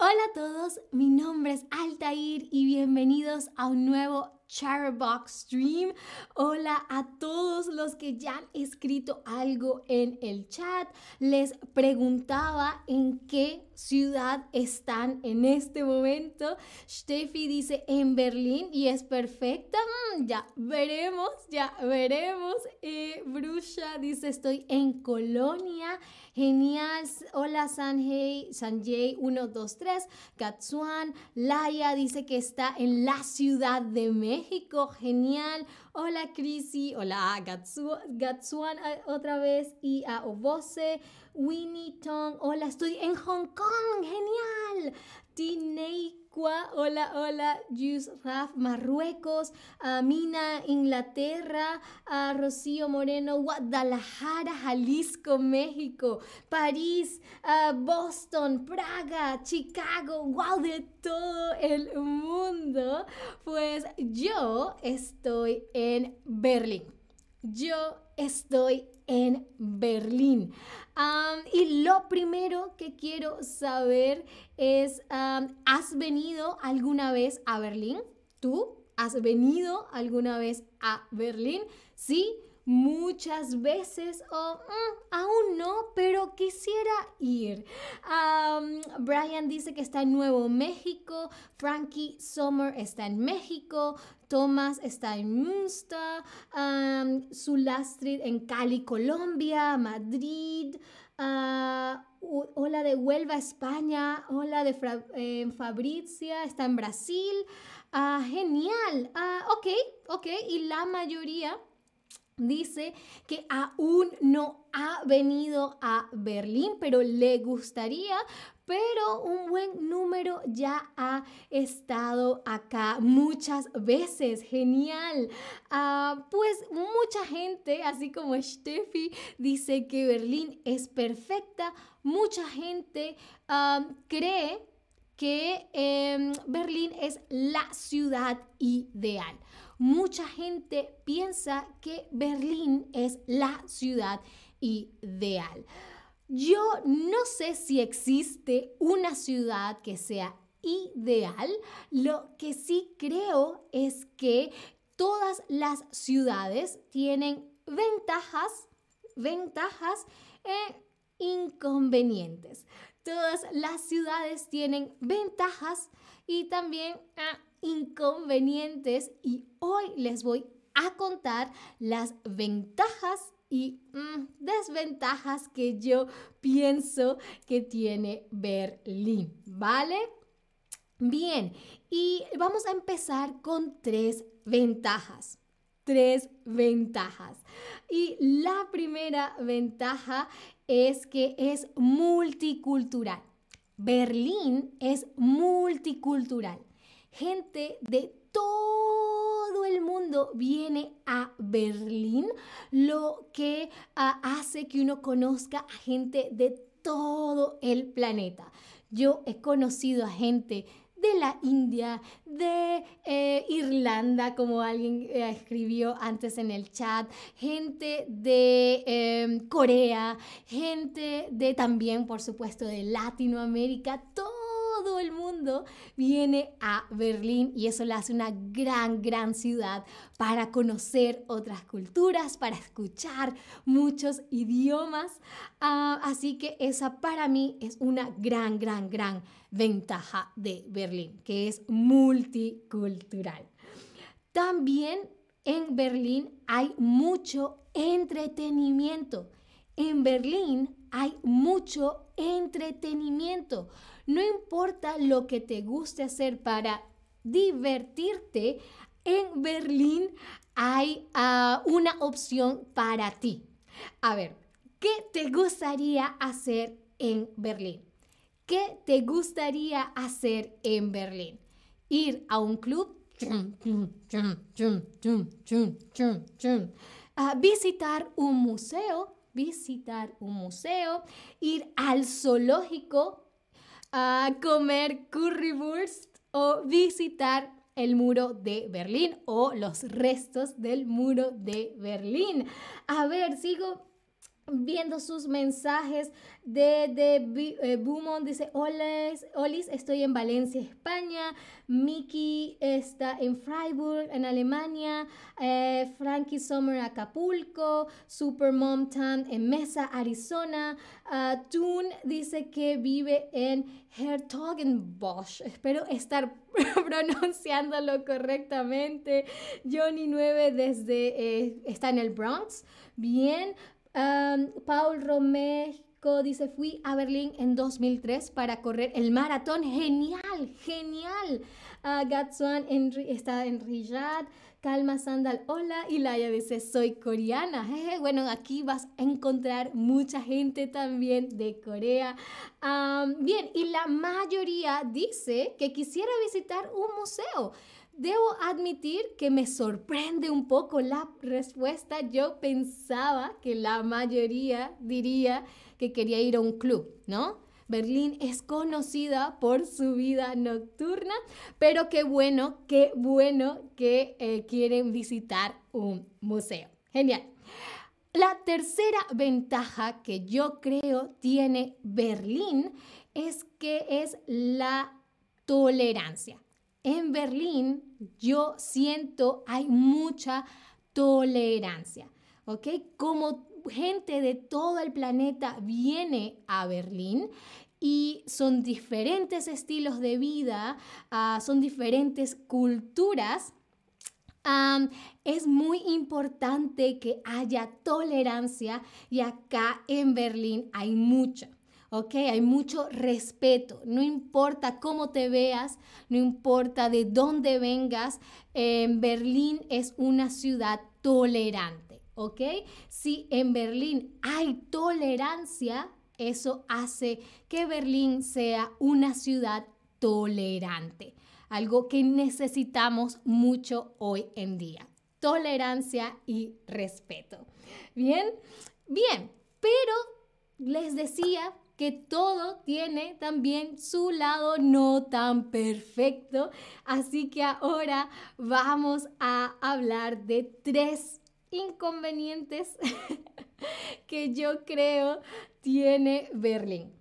Hola a todos, mi nombre es Altair y bienvenidos a un nuevo Charbox Stream. Hola a todos los que ya han escrito algo en el chat. Les preguntaba en qué ciudad están en este momento. Steffi dice en Berlín y es perfecta. Mm, ya veremos, ya veremos. Eh, Brusha dice estoy en Colonia. Genial. Hola Sanjay, Sanjay 123. Katsuan. Laia dice que está en la ciudad de México. Genial. Hola Crisi, hola Gatsuan otra vez y a Obose, Winnie Tong, hola, estoy en Hong Kong, genial. Tineikwa, hola, hola, Yus Raf, Marruecos, Mina, Inglaterra, a Rocío Moreno, Guadalajara, Jalisco, México, París, Boston, Praga, Chicago, wow, de todo el mundo. Pues yo estoy en Berlín. Yo estoy en Berlín. y lo primero que quiero saber es, ¿has venido alguna vez a Berlín? ¿Tú has venido alguna vez a Berlín? Sí muchas veces o mm, aún quisiera ir. Brian dice que está en Nuevo México, Frankie Sommer está en México, Thomas está en Munster, um, Sulastrid en Cali, Colombia, Madrid. Uh, hola de Huelva, España. Hola de eh, Fabricia, está en Brasil. Ah, genial. Ah, ok, ok. Y la mayoría dice que aún no ha venido a Berlín, pero le gustaría, pero un buen número ya ha estado acá muchas veces. Genial. Ah, pues mucha gente, así como Steffi, dice que Berlín es perfecta. Mucha gente ah, cree que em, Berlín es la ciudad ideal mucha gente piensa que Berlín es la ciudad ideal. Yo no sé si existe una ciudad que sea ideal. Lo que sí creo es que todas las ciudades tienen ventajas, ventajas e inconvenientes. Todas las ciudades tienen ventajas y también ah, inconvenientes y hoy les voy a contar las ventajas y mm, desventajas que yo pienso que tiene Berlín, ¿vale? Bien, y vamos a empezar con tres ventajas. Tres ventajas. Y la primera ventaja es que es multicultural. Berlín es multicultural gente de todo el mundo viene a Berlín, lo que ah, hace que uno conozca a gente de todo el planeta. Yo he conocido a gente de la India, de eh, Irlanda, como alguien eh, escribió antes en el chat, gente de em, Corea, gente de también, por supuesto, de Latinoamérica, todo todo el mundo viene a Berlín y eso la hace una gran, gran ciudad para conocer otras culturas, para escuchar muchos idiomas. Ah, así que esa para mí es una gran, gran, gran ventaja de Berlín, que es multicultural. También en Berlín hay mucho entretenimiento. En Berlín hay mucho entretenimiento. No importa lo que te guste hacer para divertirte, en Berlín hay ah, una opción para ti. A ver, ¿qué te gustaría hacer en Berlín? ¿Qué te gustaría hacer en Berlín? ¿Ir a un club? ¿Visitar un museo? ¿Visitar un museo? ¿Ir al zoológico? A comer currywurst o visitar el muro de Berlín o los restos del muro de Berlín. A ver, sigo viendo sus mensajes de, de eh, dice, hola, Olis, estoy en Valencia, España, Miki está en Freiburg, en Alemania, eh, Frankie Sommer, Acapulco, Super Mom Tan en Mesa, Arizona, uh, Toon dice que vive en Hertogenbosch, espero estar pronunciándolo correctamente, Johnny 9 desde, eh, está en el Bronx, bien, Paul Romejo dice, fui a Berlín en 2003 para correr el maratón. Genial, genial. Uh, Gatsuan está en Riyadh. Calma Sandal, hola. Y Laia dice, soy coreana. bueno, aquí vas a encontrar mucha gente también de Corea. bien, y la mayoría dice que quisiera visitar un museo. Debo admitir que me sorprende un poco la respuesta. Yo pensaba que la mayoría diría que quería ir a un club, ¿no? Berlín es conocida por su vida nocturna, pero qué bueno, qué bueno que eh, quieren visitar un museo. Genial. La tercera ventaja que yo creo tiene Berlín es que es la tolerancia en Berlín yo siento hay mucha tolerancia, ¿ok? Como gente de todo el planeta viene a Berlín y son diferentes estilos de vida, ah, son diferentes culturas. es muy importante que haya tolerancia y acá en Berlín hay mucha. ¿Ok? Hay mucho respeto, no importa cómo te veas, no importa de dónde vengas, en Berlín es una ciudad tolerante, ¿ok? Si en Berlín hay tolerancia, eso hace que Berlín sea una ciudad tolerante, algo que necesitamos mucho hoy en día. Tolerancia y respeto. Bien, bien, pero les decía que todo tiene también su lado no tan perfecto. Así que ahora vamos a hablar de tres inconvenientes que yo creo tiene Berlín.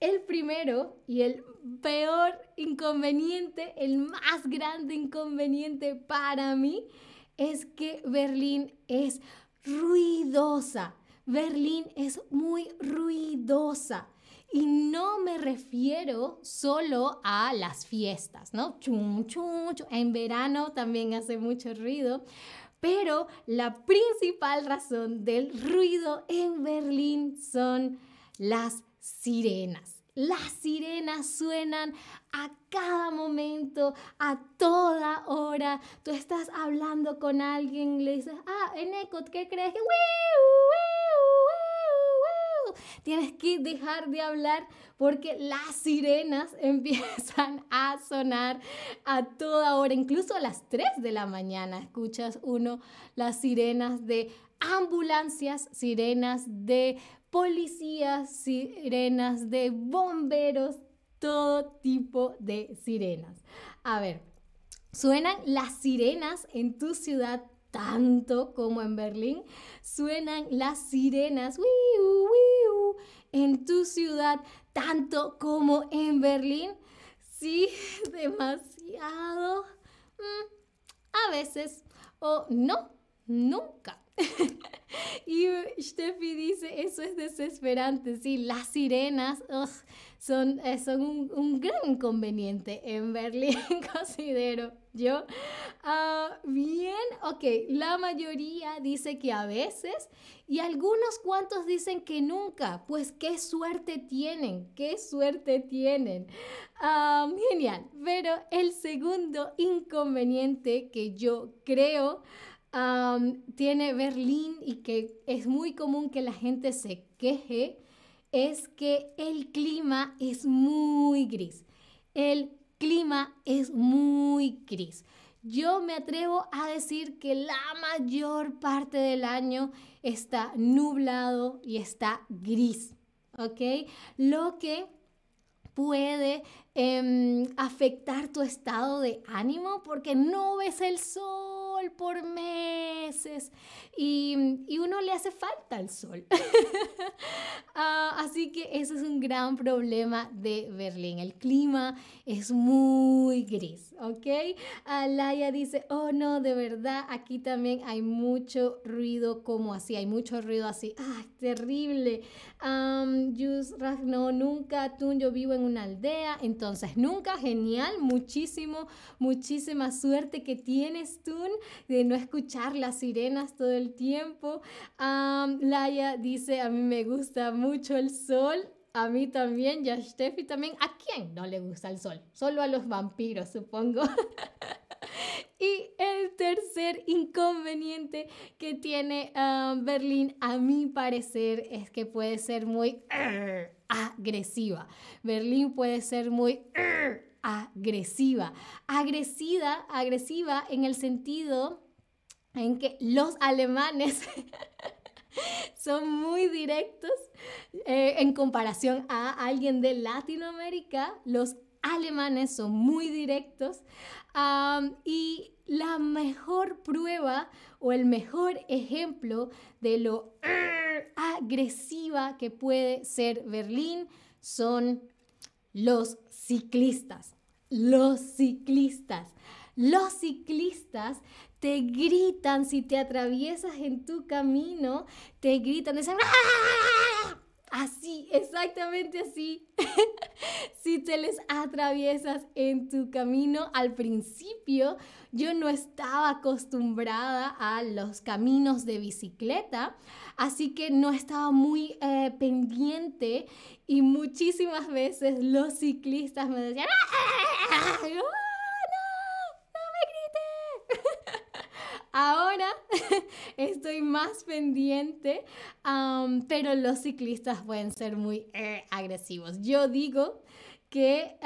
El primero y el peor inconveniente, el más grande inconveniente para mí, es que Berlín es ruidosa. Berlín es muy ruidosa. Y no me refiero solo a las fiestas, ¿no? Chum, chum, chum. En verano también hace mucho ruido. Pero la principal razón del ruido en Berlín son las sirenas. Las sirenas suenan a cada momento, a toda hora. Tú estás hablando con alguien, le dices, ah, en Ecot, ¿qué crees? Tienes que dejar de hablar porque las sirenas empiezan a sonar a toda hora, incluso a las 3 de la mañana escuchas uno las sirenas de ambulancias, sirenas de policías, sirenas de bomberos, todo tipo de sirenas. A ver, ¿suenan las sirenas en tu ciudad tanto como en Berlín? ¿Suenan las sirenas? en tu ciudad tanto como en Berlín? Sí, demasiado. Mm, a veces o no, nunca. y Steffi dice, eso es desesperante, sí, las sirenas son, eh, son un, gran inconveniente en Berlín, considero yo. Ah, bien, ok, la mayoría dice que a veces y algunos cuantos dicen que nunca. Pues qué suerte tienen, qué suerte tienen. Ah, genial, pero el segundo inconveniente que yo creo tiene Berlín y que es muy común que la gente se queje es que el clima es muy gris. El clima es muy gris. Yo me atrevo a decir que la mayor parte del año está nublado y está gris, ¿ok? Lo que puede em, afectar tu estado de ánimo porque no ves el sol por meses y, y uno le hace falta el sol. Ah, así que eso es un gran problema de Berlín. El clima es muy gris, ¿ok? Alaya dice, oh no, de verdad, aquí también hay mucho ruido como así, hay mucho ruido así. ¡Ay, terrible! Um, no, nunca, tú, yo vivo en una aldea, entonces nunca, genial, muchísimo, muchísima suerte que tienes tú de no escuchar las sirenas todo el tiempo. Um, Laia dice, a mí me gusta mucho el sol, a mí también, ya Steffi también. ¿A quién no le gusta el sol? Solo a los vampiros, supongo. y el tercer inconveniente que tiene um, Berlín, a mi parecer, es que puede ser muy agresiva. Berlín puede ser muy agresiva. Agresiva, agresiva en el sentido en que los alemanes son muy directos eh, en comparación a alguien de Latinoamérica. Los alemanes son muy directos y la mejor prueba o el mejor ejemplo de lo agresiva que puede ser Berlín son los ciclistas. Los ciclistas. Los ciclistas te gritan si te atraviesas en tu camino, te gritan, dicen, ¡Ah! Así, exactamente así. si te les atraviesas en tu camino, al principio yo no estaba acostumbrada a los caminos de bicicleta, así que no estaba muy eh, pendiente y muchísimas veces los ciclistas me decían, ¡Ah! Ahora estoy más pendiente, pero los ciclistas pueden ser muy eh, agresivos. Yo digo que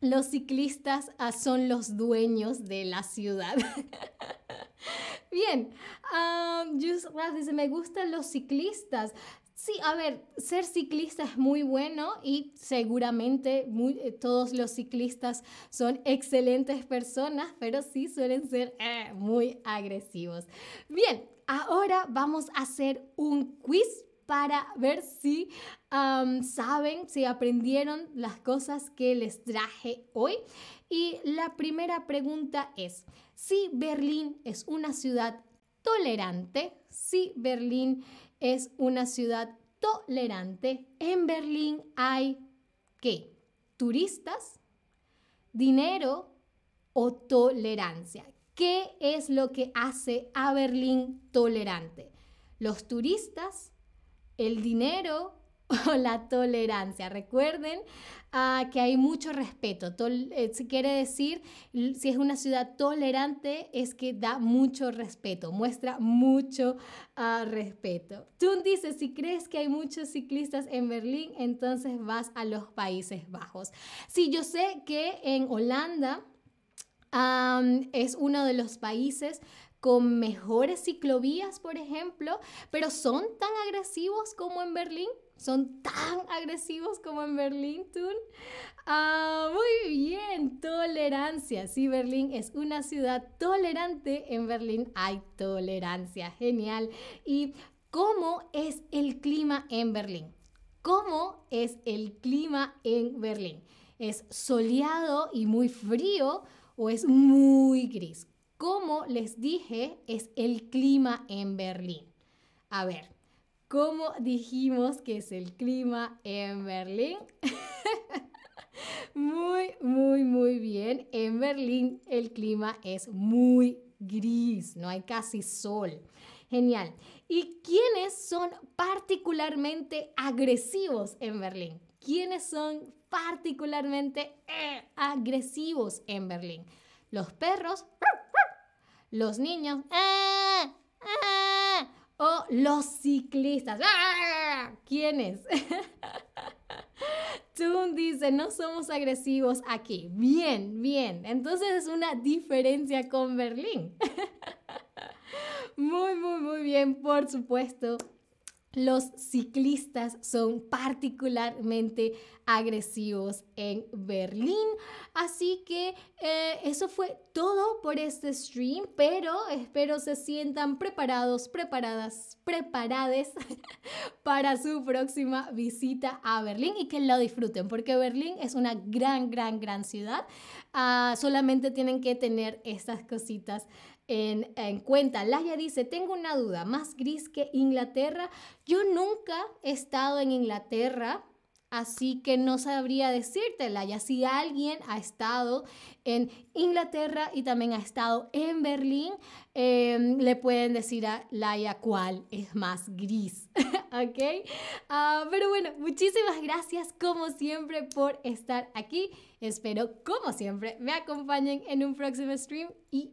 los ciclistas ah, son los dueños de la ciudad. Bien, um, dice, me gustan los ciclistas. Sí, a ver, ser ciclista es muy bueno y seguramente eh, todos los ciclistas son excelentes personas, pero sí suelen ser eh, muy agresivos. Bien, ahora vamos a hacer un quiz para ver si saben, si aprendieron las cosas que les traje hoy. Y la primera pregunta es, si Berlín es una ciudad tolerante, si Berlín es una ciudad tolerante. En Berlín hay ¿qué? Turistas, dinero o tolerancia. ¿Qué es lo que hace a Berlín tolerante? Los turistas, el dinero o la tolerancia. Recuerden que hay mucho respeto. Eh, si quiere decir, si es una ciudad tolerante, es que da mucho respeto, muestra mucho ah, respeto. Tú dices, si crees que hay muchos ciclistas en Berlín, entonces vas a los Países Bajos. Sí, yo sé que en Holanda es uno de los países con mejores ciclovías, por ejemplo, pero son tan agresivos como en Berlín son tan agresivos como en Berlín, Tun. Ah, muy bien, tolerancia. Sí, Berlín es una ciudad tolerante. En Berlín hay tolerancia. Genial. ¿Y cómo es el clima en Berlín? ¿Cómo es el clima en Berlín? ¿Es soleado y muy frío o es muy gris? Como les dije, es el clima en Berlín. A ver, ¿Cómo dijimos que es el clima en Berlín? muy, muy, muy bien. En Berlín el clima es muy gris, no hay casi sol. Genial. ¿Y quiénes son particularmente agresivos en Berlín? ¿Quiénes son particularmente eh, agresivos en Berlín? Los perros, los niños, eh, eh, o los ciclistas. ¡Ah! ¿Quiénes? Tun dice, no somos agresivos aquí. Bien, bien. Entonces es una diferencia con Berlín. muy, muy, muy bien, por supuesto. Los ciclistas son particularmente agresivos en Berlín. Así que eh, eso fue todo por este stream, pero espero se sientan preparados, preparadas, preparades para su próxima visita a Berlín y que lo disfruten, porque Berlín es una gran, gran, gran ciudad. Ah, solamente tienen que tener estas cositas en, en, cuenta. Laia dice, tengo una duda, más gris que Inglaterra. Yo nunca he estado en Inglaterra, así que no sabría decirte, Laia. Si alguien ha estado en Inglaterra y también ha estado en Berlín, em, le pueden decir a Laia cuál es más gris. ¿Ok? Ah, pero bueno, muchísimas gracias como siempre por estar aquí. Espero como siempre me acompañen en un próximo stream y